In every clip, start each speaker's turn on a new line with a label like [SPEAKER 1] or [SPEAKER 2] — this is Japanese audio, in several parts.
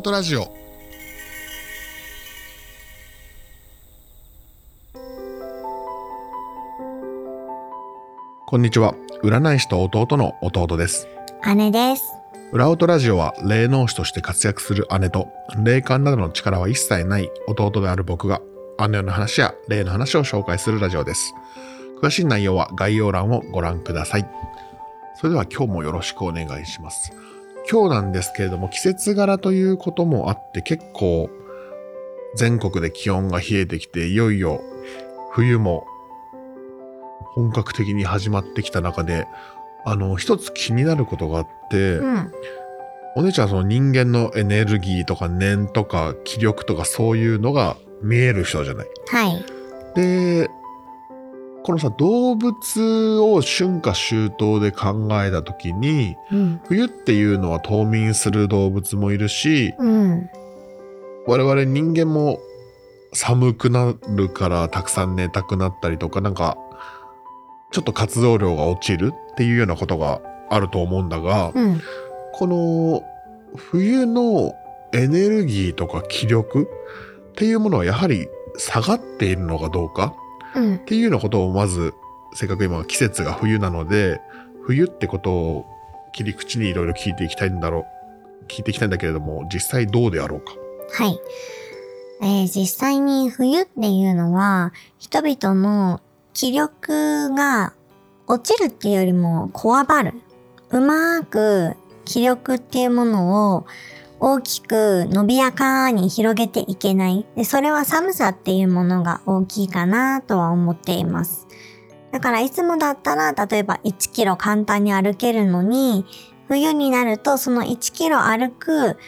[SPEAKER 1] 音ラジオ。こんにちは。占い師と弟の弟です。
[SPEAKER 2] 姉です。
[SPEAKER 1] 裏音ラジオは霊能師として活躍する姉と霊感などの力は一切ない弟である僕が姉の話や霊の話を紹介するラジオです。詳しい内容は概要欄をご覧ください。それでは今日もよろしくお願いします今日なんですけれども季節柄ということもあって結構全国で気温が冷えてきていよいよ冬も本格的に始まってきた中であの一つ気になることがあって、
[SPEAKER 2] うん。
[SPEAKER 1] お姉ちゃんはその人間のエネルギーとか念とか気力とかそういうのが見える人じゃない。
[SPEAKER 2] はい。
[SPEAKER 1] で、このさ、動物を春夏秋冬で考えたときに、
[SPEAKER 2] うん。
[SPEAKER 1] 冬っていうのは冬眠する動物もいるし、
[SPEAKER 2] うん。
[SPEAKER 1] 我々人間も寒くなるからたくさん寝たくなったりとか、なんか、ちょっと活動量が落ちるっていうようなことがあると思うんだが、
[SPEAKER 2] うん。
[SPEAKER 1] この冬のエネルギーとか気力っていうものはやはり下がっているのかどうか？
[SPEAKER 2] うん
[SPEAKER 1] っ。ていうようなことをまずせっかく今季節が冬なので冬ってことを切り口にいろいろ聞いていきたいんだろう聞いていきたいんだけれども実際どうであろうか
[SPEAKER 2] はい。えー実際に冬っていうのは、人々の気力が落ちるっていうよりも、こわばる。うまーく気力っていうものを大きく伸びやかに広げていけない。で、それは寒さっていうものが大きいかなとは思っています。だからいつもだったら、例えば1キロ簡単に歩けるのに、冬になるとその1キロ歩く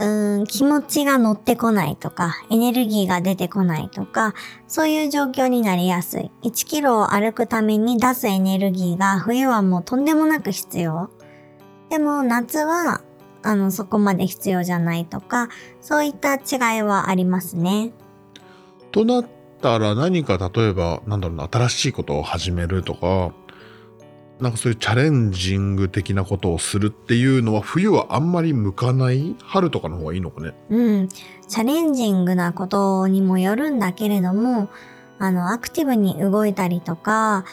[SPEAKER 2] うん、気持ちが乗ってこないとか、エネルギーが出てこないとか、そういう状況になりやすい。1キロを歩くために出すエネルギーが冬はもうとんでもなく必要。でも夏は、あの、そこまで必要じゃないとか、そういった違いはありますね。
[SPEAKER 1] となったら何か例えばなんだろうな新しいことを始めるとかなんかそういうチャレンジング的なことをするっていうのは冬はあんまり向かない春とかの方がいいのかね？
[SPEAKER 2] うん。チャレンジングなことにもよるんだけれども、あの、アクティブに動いたりとか、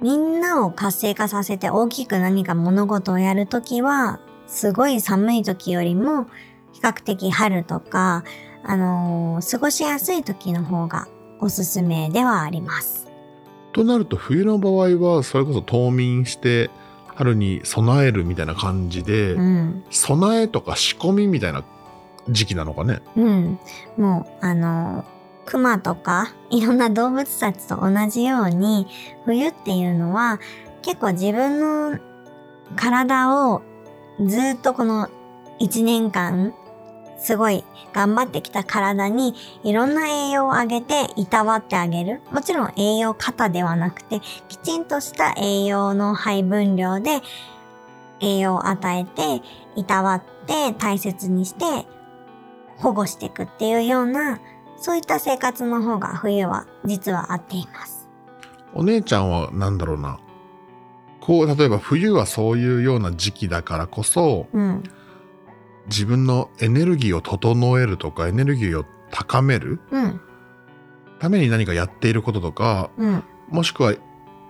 [SPEAKER 2] みんなを活性化させて大きく何か物事をやるときは、すごい寒い時よりも、比較的春とか、あのー過ごしやすい時の方がおすすめではあります。
[SPEAKER 1] となると冬の場合はそれこそ冬眠して春に備えるみたいな感じで、
[SPEAKER 2] うん。
[SPEAKER 1] 備えとか仕込みみたいな時期なのかね
[SPEAKER 2] うん。もう、あの、熊とか、いろんな動物たちと同じように、冬っていうのは、結構自分の体をずっとこの1年間、すごい頑張ってきた体にいろんな栄養をあげていたわってあげる。もちろん栄養過多ではなくて、きちんとした栄養の配分量で栄養を与えて、いたわって大切にして保護していくっていうような、そういった生活の方が冬は実は合っています。
[SPEAKER 1] お姉ちゃんはなんだろうなこう例えば冬はそういうような時期だからこそ
[SPEAKER 2] うん。
[SPEAKER 1] 自分のエネルギーを整えるとかエネルギーを高める
[SPEAKER 2] うん。
[SPEAKER 1] ために何かやっていることとか
[SPEAKER 2] うん。
[SPEAKER 1] もしくは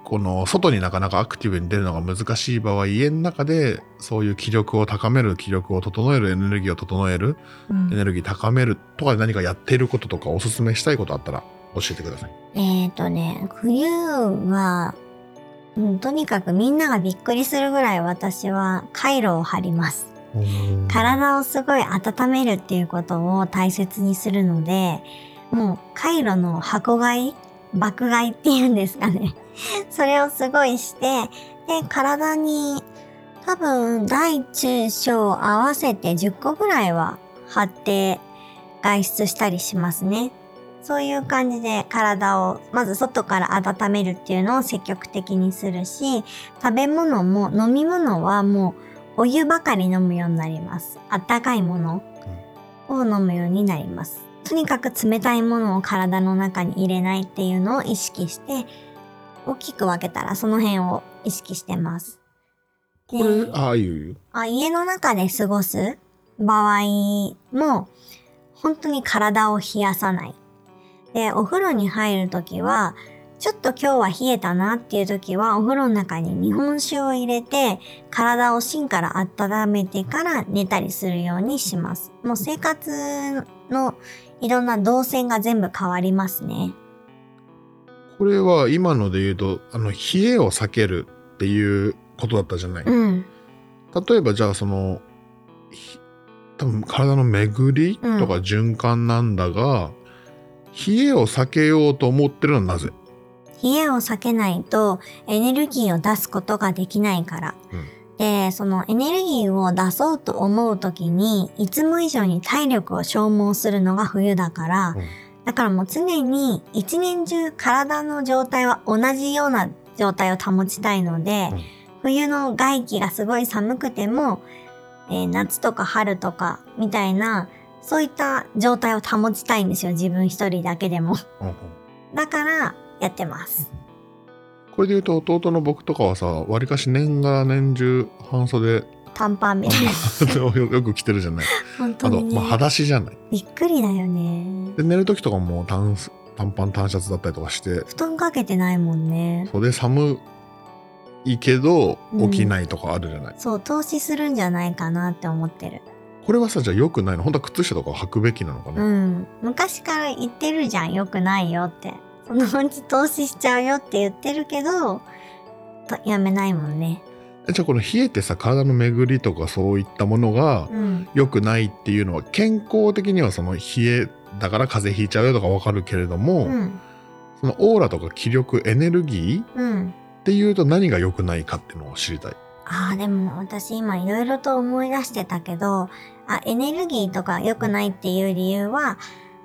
[SPEAKER 1] この外になかなかアクティブに出るのが難しい場合家の中でそういう気力を高める気力を整えるエネルギーを整える
[SPEAKER 2] うん
[SPEAKER 1] エネルギー高めるとかで何かやっていることとかおすすめしたいことあったら教えてください。
[SPEAKER 2] えーとね、冬は、うん、とにかくみんながびっくりするぐらい私は回路を張ります。体をすごい温めるっていうことを大切にするので、もう回路の箱買い爆買いっていうんですかね。それをすごいして、で、体に多分大中小合わせて10個ぐらいは貼って外出したりしますね。そういう感じで体をまず外から温めるっていうのを積極的にするし、食べ物も飲み物はもうお湯ばかり飲むようになります。あったかいものを飲むようになります。とにかく冷たいものを体の中に入れないっていうのを意識して、大きく分けたらその辺を意識してます。で
[SPEAKER 1] これああいう？
[SPEAKER 2] あ家の中で過ごす場合も、本当に体を冷やさない。で、お風呂に入るときは、ちょっと今日は冷えたなっていう時はお風呂の中に日本酒を入れて体を芯から温めてから寝たりするようにします。もう生活のいろんな動線が全部変わりますね。
[SPEAKER 1] これは今ので言うと、あの、冷えを避けるっていうことだったじゃない？
[SPEAKER 2] うん。
[SPEAKER 1] 例えばじゃあその、ひ多分体の巡りとか循環なんだが、冷えを避けようと思ってるのはなぜ？
[SPEAKER 2] 冷えを避けないとエネルギーを出すことができないから。
[SPEAKER 1] うん。
[SPEAKER 2] で、そのエネルギーを出そうと思う時に、いつも以上に体力を消耗するのが冬だから、
[SPEAKER 1] うん。
[SPEAKER 2] だからもう常に一年中体の状態は同じような状態を保ちたいので、
[SPEAKER 1] うん。
[SPEAKER 2] 冬の外気がすごい寒くても、えー夏とか春とかみたいな、そういった状態を保ちたいんですよ、自分一人だけでも。
[SPEAKER 1] うんうん
[SPEAKER 2] だから、やってます。
[SPEAKER 1] これで言うと弟の僕とかはさ、わりかし年がら年中半袖
[SPEAKER 2] 短パンみたいな。
[SPEAKER 1] よ よく着てるじゃない。
[SPEAKER 2] 本当
[SPEAKER 1] あと、
[SPEAKER 2] にね。
[SPEAKER 1] まあ、裸足じゃない。
[SPEAKER 2] びっくりだよね。
[SPEAKER 1] で、寝る時とかも短ス短パン短シャツだったりとかして、
[SPEAKER 2] 布団かけてないもんね。
[SPEAKER 1] 袖寒いけど
[SPEAKER 2] うん
[SPEAKER 1] 起きないとかあるじゃない。
[SPEAKER 2] そう、投資するんじゃないかなって思ってる。
[SPEAKER 1] これはさ、じゃあ良くないの？本当は靴下とかを履くべきなのか
[SPEAKER 2] う
[SPEAKER 1] ね。
[SPEAKER 2] ん。昔から言ってるじゃん。よくないよって。そのうち投資しちゃうよって言ってるけど、とやめないもんね。
[SPEAKER 1] えじゃあこの冷えてさ、体の巡りとかそういったものが
[SPEAKER 2] うん。
[SPEAKER 1] 良くないっていうのは健康的にはその冷えだから風邪ひいちゃうよとかわかるけれども、
[SPEAKER 2] うん。
[SPEAKER 1] そのオーラとか気力、エネルギー
[SPEAKER 2] うん。
[SPEAKER 1] っていうと何が良くないかっていうのを知りたい。
[SPEAKER 2] ああ、でも私今いろいろと思い出してたけど、あ、エネルギーとか良くないっていう理由は、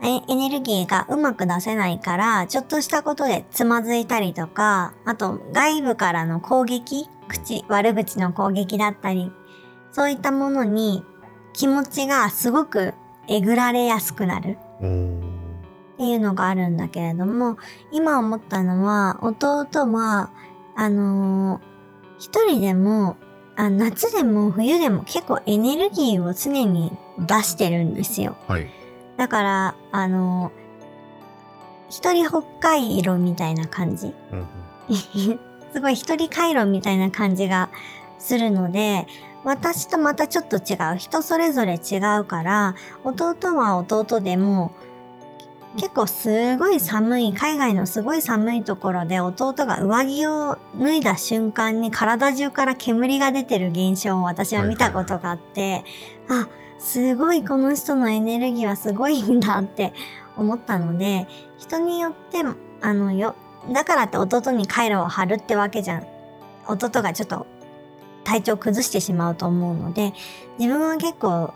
[SPEAKER 2] えエネルギーがうまく出せないから、ちょっとしたことでつまずいたりとか、あと外部からの攻撃、口、悪口の攻撃だったり、そういったものに気持ちがすごくえぐられやすくなる。っていうのがあるんだけれども、今思ったのは、弟は、あのー一人でも、あ夏でも冬でも結構エネルギーを常に出してるんですよ。
[SPEAKER 1] はい。
[SPEAKER 2] だから、あのー一人北海道みたいな感じ。
[SPEAKER 1] うん
[SPEAKER 2] すごい一人回路みたいな感じがするので、私とまたちょっと違う。人それぞれ違うから、弟は弟でも、結構すごい寒い、海外のすごい寒いところで弟が上着を脱いだ瞬間に体中から煙が出てる現象を私は見たことがあって、あ、すごいこの人のエネルギーはすごいんだって思ったので、人によって、あのよ、だからって弟に回路を貼るってわけじゃん。弟がちょっと体調崩してしまうと思うので、自分は結構、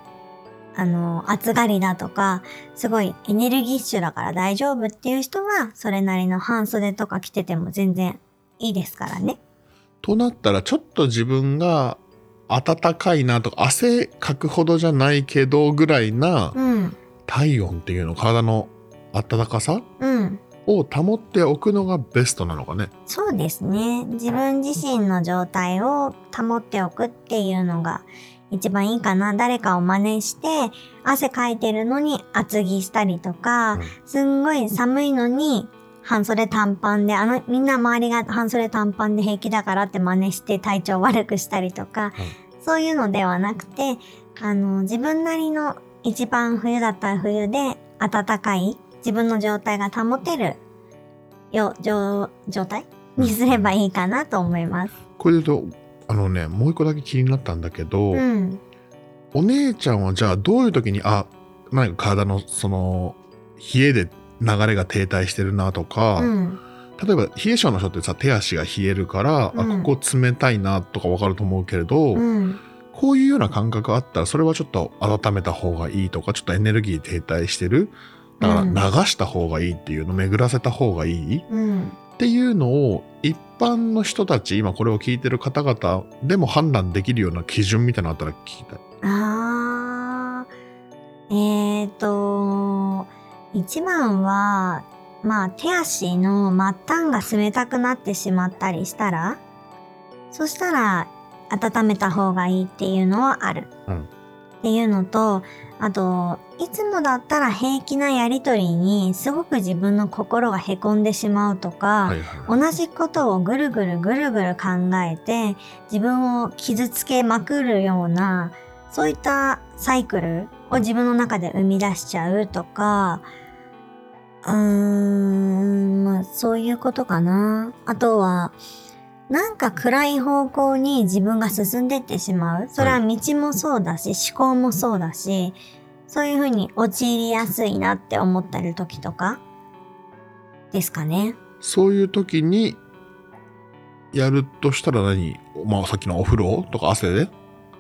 [SPEAKER 2] あの、暑がりだとか、すごいエネルギッシュだから大丈夫っていう人は、それなりの半袖とか着てても全然いいですからね。
[SPEAKER 1] となったらちょっと自分が暖かいなとか汗かくほどじゃないけどぐらいな
[SPEAKER 2] うん。
[SPEAKER 1] 体温っていうの体の暖かさ
[SPEAKER 2] うん。
[SPEAKER 1] を保っておくのがベストなのかね。
[SPEAKER 2] そうですね。自分自身の状態を保っておくっていうのが一番いいかな。誰かを真似して、汗かいてるのに厚着したりとか、
[SPEAKER 1] うん
[SPEAKER 2] すんごい寒いのに半袖短パンで、あの、みんな周りが半袖短パンで平気だからって真似して体調悪くしたりとか、そういうのではなくて、あの、自分なりの一番冬だったら冬で暖かい自分の状態が保てるよ、状、状態？にすればいいかなと思います。
[SPEAKER 1] これとあのねもう一個だけ気になったんだけど、
[SPEAKER 2] うん。
[SPEAKER 1] お姉ちゃんはじゃあどういう時にあ何か体のその冷えで流れが停滞してるなとか、
[SPEAKER 2] うん。
[SPEAKER 1] 例えば冷え性の人ってさ手足が冷えるから、
[SPEAKER 2] うん
[SPEAKER 1] あここ冷たいなとかわかると思うけれど、
[SPEAKER 2] うん。
[SPEAKER 1] こういうような感覚あったらそれはちょっと温めた方がいいとかちょっとエネルギー停滞してるだから
[SPEAKER 2] うん
[SPEAKER 1] 流した方がいいっていうの巡らせた方がいい
[SPEAKER 2] うん。
[SPEAKER 1] っていうのを一般の人たち今これを聞いてる方々でも判断できるような基準みたいなのあったら聞きたい。
[SPEAKER 2] あー。えーと、一番は、まあ手足の末端が冷たくなってしまったりしたら、そしたら温めた方がいいっていうのはある。
[SPEAKER 1] うん
[SPEAKER 2] っていうのと、あと、いつもだったら平気なやりとりにすごく自分の心がへこんでしまうとか、
[SPEAKER 1] はいはい。
[SPEAKER 2] 同じことをぐるぐるぐるぐる考えて自分を傷つけまくるようなそういったサイクルを自分の中で生み出しちゃうとかうーんまあそういうことかなあとはなんか暗い方向に自分が進んでってしまう。それは道もそうだし思考もそうだしそういうふうに陥りやすいなって思ったり時とか。ですかね。
[SPEAKER 1] そういう時に、やるとしたら何？まあさっきのお風呂とか汗で？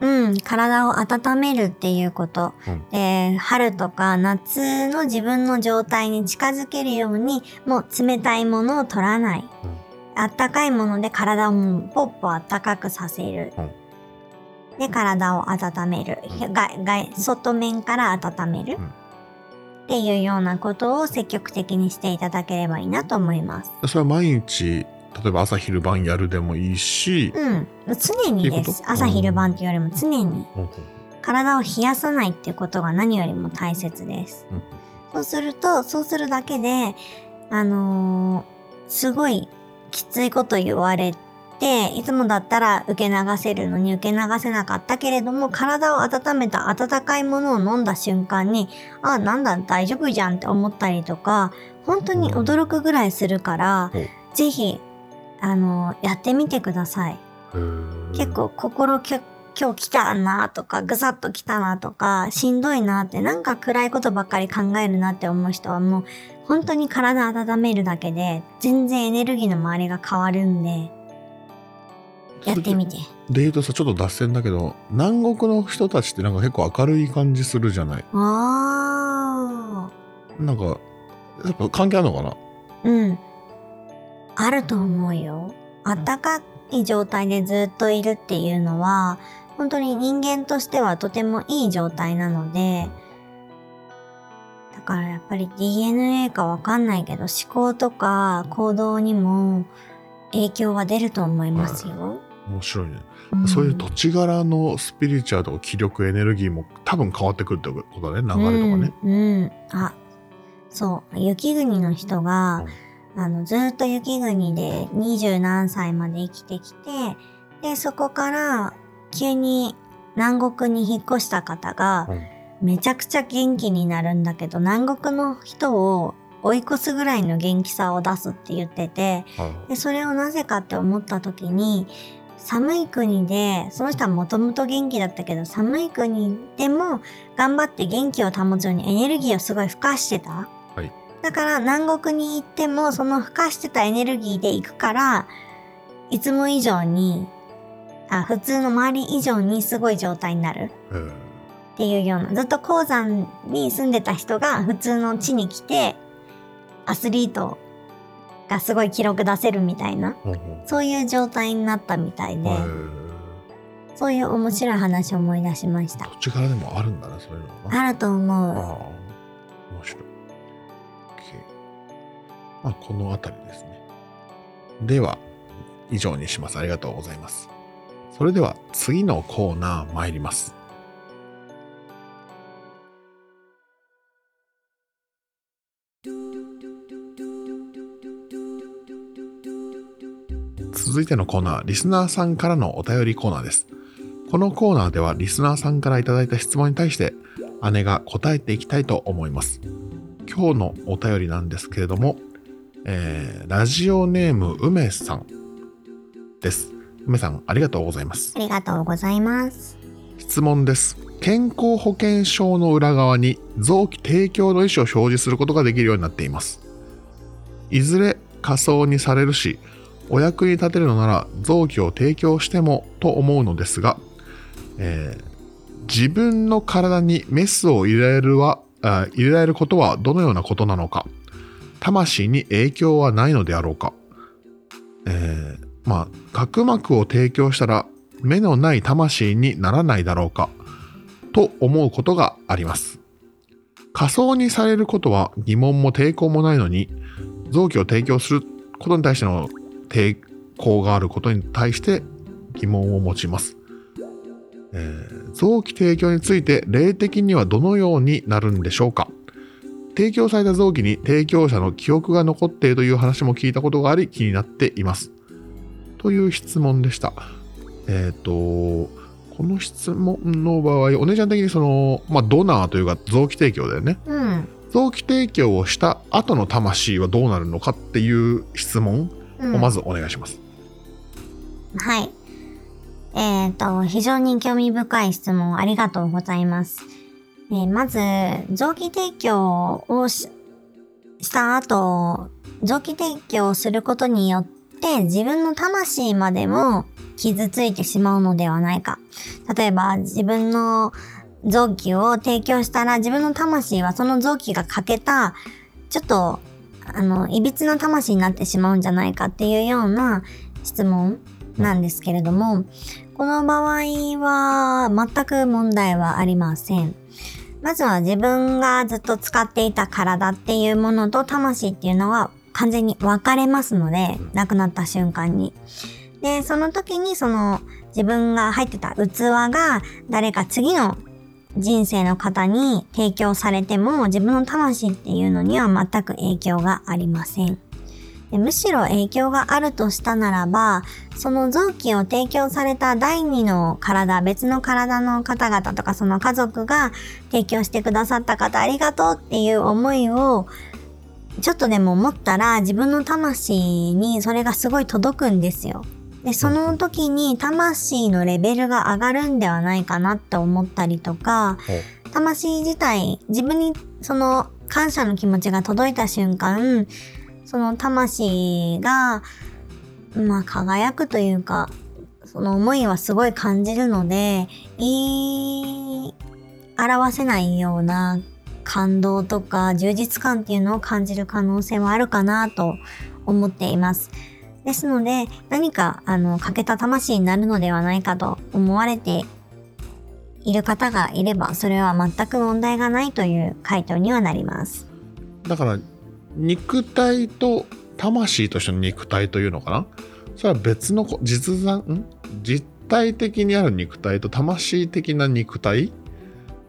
[SPEAKER 2] うん、体を温めるっていうこと。
[SPEAKER 1] うん。
[SPEAKER 2] で、春とか夏の自分の状態に近づけるように、もう冷たいものを取らない。あったかいもので体をポッポあったかくさせる。
[SPEAKER 1] うん
[SPEAKER 2] で、体を温める。
[SPEAKER 1] うん
[SPEAKER 2] が外外面から温める。
[SPEAKER 1] うん
[SPEAKER 2] っていうようなことを積極的にしていただければいいなと思います。
[SPEAKER 1] それは毎日、例えば朝昼晩やるでもいいし、
[SPEAKER 2] うん。常にです朝昼晩っていうよりも常に。
[SPEAKER 1] うん
[SPEAKER 2] 体を冷やさないっていうことが何よりも大切です。
[SPEAKER 1] うん
[SPEAKER 2] そうすると、そうするだけで、あのーすごいきついこと言われて、いつもだったら受け流せるのに受け流せなかったけれども、体を温めた温かいものを飲んだ瞬間に、あ、なんだ、大丈夫じゃんって思ったりとか、本当に驚くぐらいするから、
[SPEAKER 1] う。ん
[SPEAKER 2] ぜひ、あのーやってみてください。結構心今日来たなとか、ぐさっと来たなとか、しんどいなって、なんか暗いことばっかり考えるなって思う人はもう、本当に体温めるだけで、全然エネルギーの周りが変わるんで、やってみて。
[SPEAKER 1] で言うとさちょっと脱線だけど南国の人たちってなんか結構明るい感じするじゃない？
[SPEAKER 2] あ
[SPEAKER 1] なんかやっぱ関係あるのかな？
[SPEAKER 2] ー。うん。あると思うよ。あったかい状態でずっといるっていうのは、本当に人間としてはとてもいい状態なので、だからやっぱり DNA かわかんないけど思考とか行動にも影響は出ると思いますよ。
[SPEAKER 1] 面白いね、
[SPEAKER 2] ん
[SPEAKER 1] そういう土地柄のスピリチュアルとか気力エネルギーも多分変わってくるってことだね流れとかね、
[SPEAKER 2] うん。うんあ、そう。雪国の人が、あの、ずっと雪国で二十何歳まで生きてきて、で、そこから急に南国に引っ越した方が、
[SPEAKER 1] うん。
[SPEAKER 2] めちゃくちゃ元気になるんだけど、南国の人を追い越すぐらいの元気さを出すって言ってて、
[SPEAKER 1] はい
[SPEAKER 2] で、それをなぜかって思った時に、寒い国で、その人はもともと元気だったけど、寒い国でも頑張って元気を保つようにエネルギーをすごい付加してた。
[SPEAKER 1] はい。
[SPEAKER 2] だから南国に行っても、その付加してたエネルギーで行くから、いつも以上に、あ、普通の周り以上にすごい状態になる。っていうような、ずっと鉱山に住んでた人が普通の地に来て、アスリートがすごい記録出せるみたいな、そういう状態になったみたいうで、そういう面白い話を思い出しました。
[SPEAKER 1] 土地柄でもあるんだねそういうのがな。
[SPEAKER 2] あると思う。
[SPEAKER 1] ああ。面白い。まあこの辺りですね。では以上にします。ありがとうございますそれでは次のコーナー参ります続いてのコーナー、リスナーさんからのお便りコーナーです。このコーナーではリスナーさんからいただいた質問に対して姉が答えていきたいと思います。今日のお便りなんですけれども、えーラジオネーム梅さんです。梅さんありがとうございます。
[SPEAKER 2] ありがとうございます。
[SPEAKER 1] 質問です。健康保険証の裏側に臓器提供の意思を表示することができるようになっています。いずれ仮想にされるし、お役に立てるのなら臓器を提供してもと思うのですが、えー自分の体にメスを入れられるはあ入れられることはどのようなことなのか、魂に影響はないのであろうか、えーまあ、角膜を提供したら目のない魂にならないだろうかと思うことがあります。仮想にされることは疑問も抵抗もないのに臓器を提供することに対しての抵抗があることに対して疑問を持ちます。えー臓器提供について霊的にはどのようになるんでしょうか？提供された臓器に提供者の記憶が残っているという話も聞いたことがあり気になっています。という質問でした。えっ、と、この質問の場合、お姉ちゃん的にその、まあ、ドナーというか臓器提供だよね。
[SPEAKER 2] うん。
[SPEAKER 1] 臓器提供をした後の魂はどうなるのかっていう質問
[SPEAKER 2] うん
[SPEAKER 1] をまずお願いします。
[SPEAKER 2] はい。えっ、と、非常に興味深い質問ありがとうございます。えーまず、臓器提供をしした後、臓器提供をすることによって自分の魂までも傷ついてしまうのではないか。例えば、自分の臓器を提供したら自分の魂はその臓器が欠けた、ちょっと、あの、いびつな魂になってしまうんじゃないかっていうような質問なんですけれども、この場合は全く問題はありません。まずは自分がずっと使っていた体っていうものと魂っていうのは完全に分かれますので、亡くなった瞬間に。で、その時にその自分が入ってた器が誰か次の人生の方に提供されても自分の魂っていうのには全く影響がありません。でむしろ影響があるとしたならば、その臓器を提供された第二の体、別の体の方々とかその家族が提供してくださった方ありがとうっていう思いをちょっとでも持ったら自分の魂にそれがすごい届くんですよ。で、その時に魂のレベルが上がるんではないかなって思ったりとか、魂自体、自分にその感謝の気持ちが届いた瞬間、その魂が、まあ輝くというか、その思いはすごい感じるので、言い表せないような感動とか充実感っていうのを感じる可能性はあるかなと思っています。ですので、何か、あの、欠けた魂になるのではないかと思われている方がいれば、それは全く問題がないという回答にはなります。
[SPEAKER 1] だから肉体と魂としての肉体というのかな？それは別の実在ん？実体的にある肉体と魂的な肉体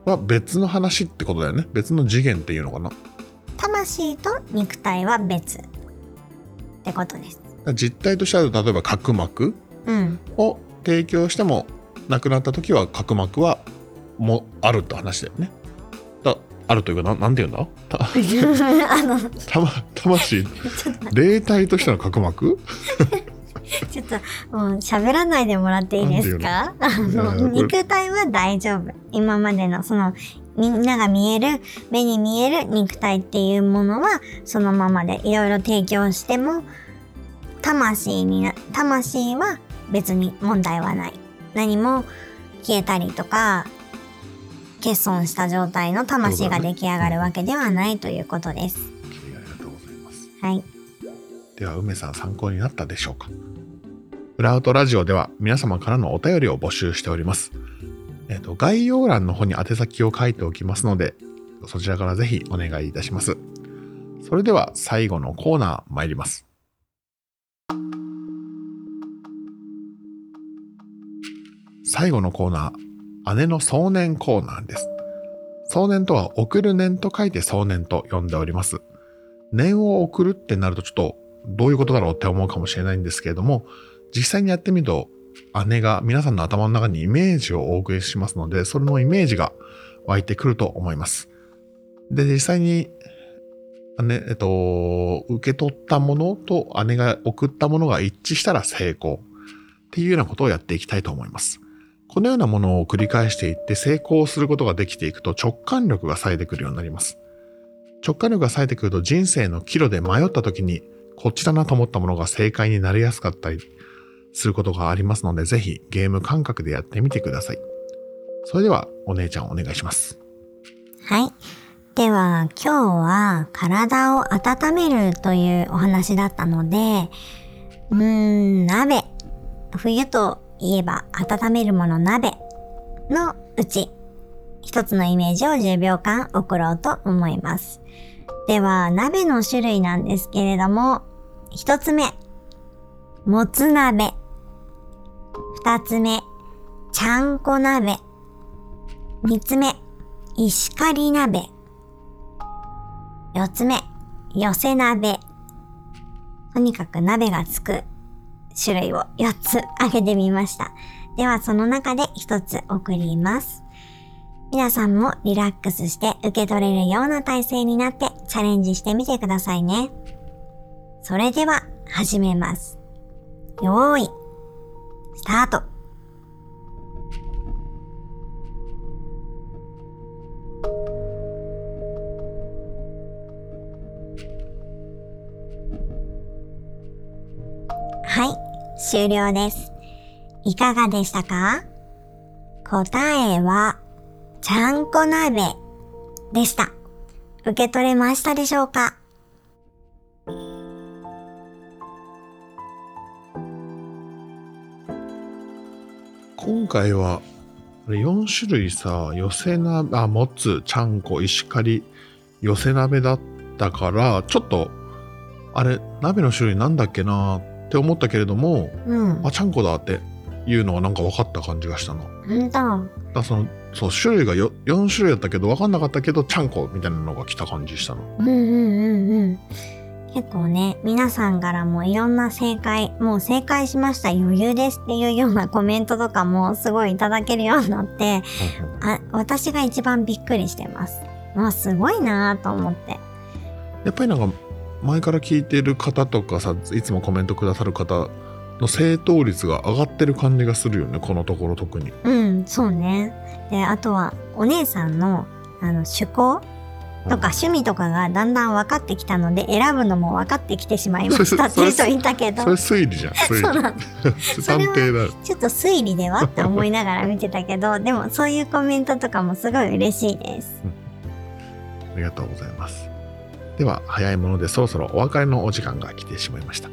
[SPEAKER 1] は別の話ってことだよね。別の次元っていうのかな。
[SPEAKER 2] 魂と肉体は別。ってことです。
[SPEAKER 1] 実体としてある例えば角膜
[SPEAKER 2] うん。
[SPEAKER 1] を提供してもなくなった時は角膜はもあるって話だよね。だあるというかななんて言うんだ？た
[SPEAKER 2] あの、
[SPEAKER 1] 魂。霊体としての角膜？
[SPEAKER 2] ちょっと、もう喋らないでもらっていいですか？あの、肉体は大丈夫。今までの、その、みんなが見える、目に見える肉体っていうものは、そのままでいろいろ提供しても、魂にな、魂は別に問題はない。何も消えたりとか、欠損した状態の魂が出来上がるわけではないということです。
[SPEAKER 1] ありがとうございます
[SPEAKER 2] はい。
[SPEAKER 1] では梅さん参考になったでしょうか？裏アウトラジオでは皆様からのお便りを募集しております。えっ、と、概要欄の方に宛先を書いておきますので、そちらからぜひお願いいたします。それでは最後のコーナー参ります。最後のコーナー、姉の送年コーナーです。送年とは送る年と書いて送年と呼んでおります。念を送るってなるとちょっとどういうことだろうって思うかもしれないんですけれども、実際にやってみると姉が皆さんの頭の中にイメージをお送りしますので、それのイメージが湧いてくると思います。で、実際に姉、えっと、受け取ったものと姉が送ったものが一致したら成功っていうようなことをやっていきたいと思います。このようなものを繰り返していって成功することができていくと直感力が冴えてくるようになります。直感力が冴えてくると人生の岐路で迷った時にこっちだなと思ったものが正解になりやすかったりすることがありますのでぜひゲーム感覚でやってみてください。それではお姉ちゃんお願いします。
[SPEAKER 2] はい。では、今日は体を温めるというお話だったので、うーん、鍋。冬といえば温めるもの鍋のうち、一つのイメージを10秒間送ろうと思います。では、鍋の種類なんですけれども、一つ目、もつ鍋。二つ目、ちゃんこ鍋。三つ目、石狩鍋。四つ目、寄せ鍋。とにかく鍋がつく種類を4つ挙げてみました。ではその中で1つ送ります。皆さんもリラックスして受け取れるような体勢になってチャレンジしてみてくださいね。それでは始めます。よーい、スタート。はい、終了です。いかがでしたか？答えは、ちゃんこ鍋でした。受け取れましたでしょうか？
[SPEAKER 1] 今回は、4種類さ、寄せ鍋、あ、もつ、ちゃんこ、石狩、寄せ鍋だったから、ちょっと、あれ、鍋の種類なんだっけなって思ったけれども、
[SPEAKER 2] うん。
[SPEAKER 1] あ、ちゃんこだっていうのがなんか分かった感じがしたの。だその、そう、種類がよ4種類だったけど、分かんなかったけど、ちゃんこみたいなのが来た感じしたの。
[SPEAKER 2] うんうんうんうん。結構ね、皆さんからもいろんな正解、もう正解しました余裕ですっていうようなコメントとかもすごいいただけるようになって、あ、私が一番びっくりしてます。もうすごいなぁと思って。
[SPEAKER 1] やっぱりなんか前から聞いてる方とかさいつもコメントくださる方の正答率が上がってる感じがするよねこのところ特に
[SPEAKER 2] うん、そうね。で、あとは、お姉さんの、あの、趣向とか趣味とかがだんだん分かってきたので、選ぶのも分かってきてしまいました。っていう人いたけど。
[SPEAKER 1] それ、推理じゃん。推
[SPEAKER 2] そうなの。
[SPEAKER 1] 理 探偵だ。
[SPEAKER 2] ちょっと推理ではって思いながら見てたけど、でもそういうコメントとかもすごい嬉しいです。
[SPEAKER 1] ありがとうございます。では早いものでそろそろお別れのお時間が来てしまいました。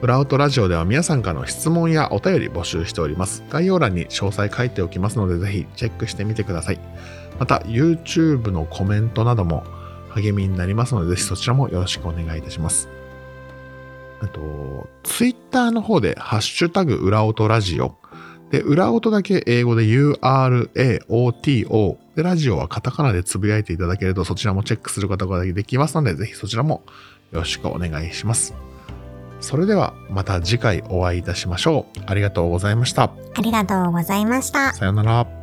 [SPEAKER 1] 裏音ラジオでは皆さんからの質問やお便り募集しております。概要欄に詳細書いておきますのでぜひチェックしてみてくださいまた YouTube のコメントなども励みになりますのでぜひそちらもよろしくお願いいたしますあと Twitter の方でハッシュタグ裏音ラジオで、裏音だけ英語で URAOTO で、ラジオはカタカナでつぶやいていただけるとそちらもチェックすることができますので、ぜひそちらもよろしくお願いします。それではまた次回お会いいたしましょう。ありがとうございました。
[SPEAKER 2] ありがとうございました。
[SPEAKER 1] さようなら。